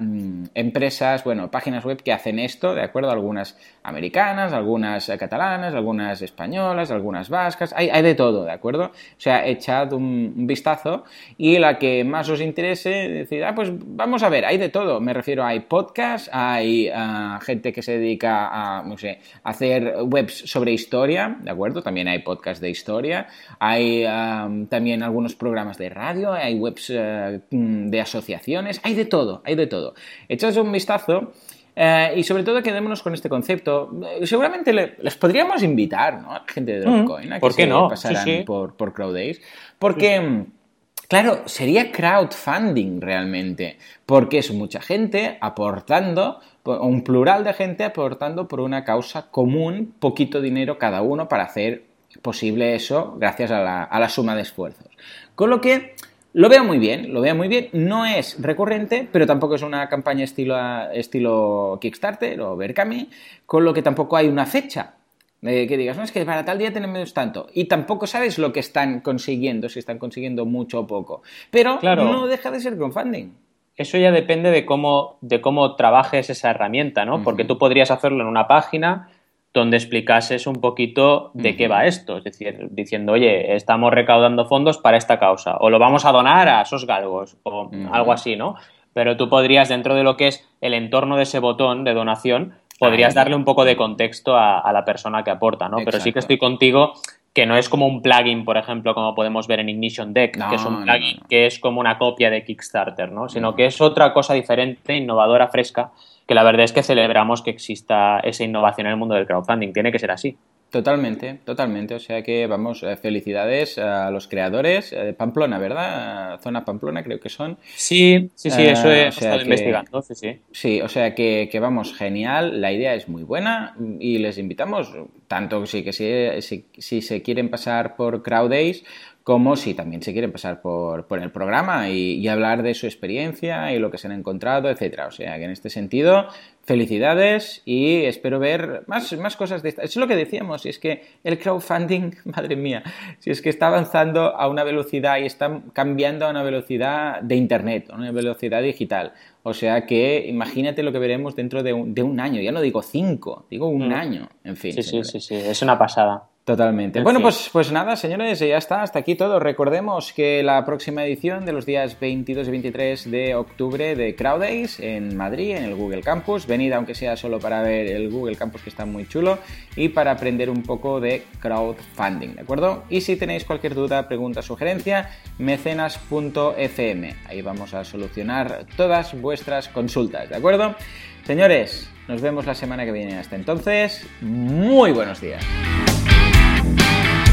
empresas, bueno, páginas web que hacen esto, ¿de acuerdo? Algunas americanas, algunas catalanas, algunas españolas, algunas vascas, hay, de todo, ¿de acuerdo? O sea, echad un, vistazo y la que más os interese, decir, ah, pues vamos a ver, hay de todo. Me refiero, hay podcasts, hay ah, gente que se dedica a no sé, hacer webs sobre historia, ¿de acuerdo? También hay podcasts de historia, hay también algunos programas de radio, hay webs eh, mm, de asociaciones, hay de todo, hay de todo. Echad un vistazo. Eh, y sobre todo quedémonos con este concepto. Seguramente les podríamos invitar ¿no? a gente de Dropcoin a que ¿Por qué no? pasaran Por, por CrowdAce. Porque... Claro, sería crowdfunding realmente, porque es mucha gente aportando, un plural de gente aportando por una causa común, poquito dinero cada uno para hacer posible eso gracias a la, suma de esfuerzos. Con lo que lo veo muy bien, lo veo muy bien. No es recurrente, pero tampoco es una campaña estilo, estilo Kickstarter o Berkami, con lo que tampoco hay una fecha que digas, no, es que para tal día tenemos tanto. Y tampoco sabes lo que están consiguiendo, si están consiguiendo mucho o poco. Pero no deja de ser crowdfunding. Eso ya depende de cómo, de cómo trabajes esa herramienta, ¿no? Porque tú podrías hacerlo en una página donde explicases un poquito de qué va esto. Es decir, diciendo, oye, estamos recaudando fondos para esta causa, o lo vamos a donar a esos galgos, o algo así, ¿no? Pero tú podrías, dentro de lo que es el entorno de ese botón de donación, podrías darle un poco de contexto a, la persona que aporta, ¿no? Pero sí que estoy contigo que no es como un plugin, por ejemplo, como podemos ver en Ignition Deck, que es un plugin que es como una copia de Kickstarter, ¿no? Sino que es otra cosa diferente, innovadora, fresca, que la verdad es que celebramos que exista esa innovación en el mundo del crowdfunding. Tiene que ser así. Totalmente, totalmente. O sea que, vamos, eh, felicidades a los creadores de Pamplona, ¿verdad? Zona Pamplona creo que son. Sí, sí, sí, eso he estado investigando, sí, sí. Sí, o sea que, que, vamos, genial, la idea es muy buena y les invitamos, tanto sí que si, si, si se quieren pasar por Crowdays como si también se quieren pasar por, el programa y, hablar de su experiencia y lo que se han encontrado, etcétera. O sea que en este sentido, felicidades y espero ver más, más cosas de esta. Eso es lo que decíamos, y es que el crowdfunding, madre mía, si es que está avanzando a una velocidad y está cambiando a una velocidad de Internet, a una velocidad digital. O sea que imagínate lo que veremos dentro de un, de un año. Ya no digo cinco, digo un mm. año. En fin. Sí, sí, sí, sí, es una pasada. Totalmente. Bueno, pues, pues nada, señores, ya está, hasta aquí todo. Recordemos que la próxima edición de los días 22 y 23 de octubre de Crowd Days en Madrid, en el Google Campus. Venid, aunque sea solo para ver el Google Campus, que está muy chulo, y para aprender un poco de crowdfunding, ¿de acuerdo? Y si tenéis cualquier duda, pregunta, sugerencia, mecenas.fm. Ahí vamos a solucionar todas vuestras consultas, ¿de acuerdo? Señores, nos vemos la semana que viene. Hasta entonces, muy buenos días. Thank you.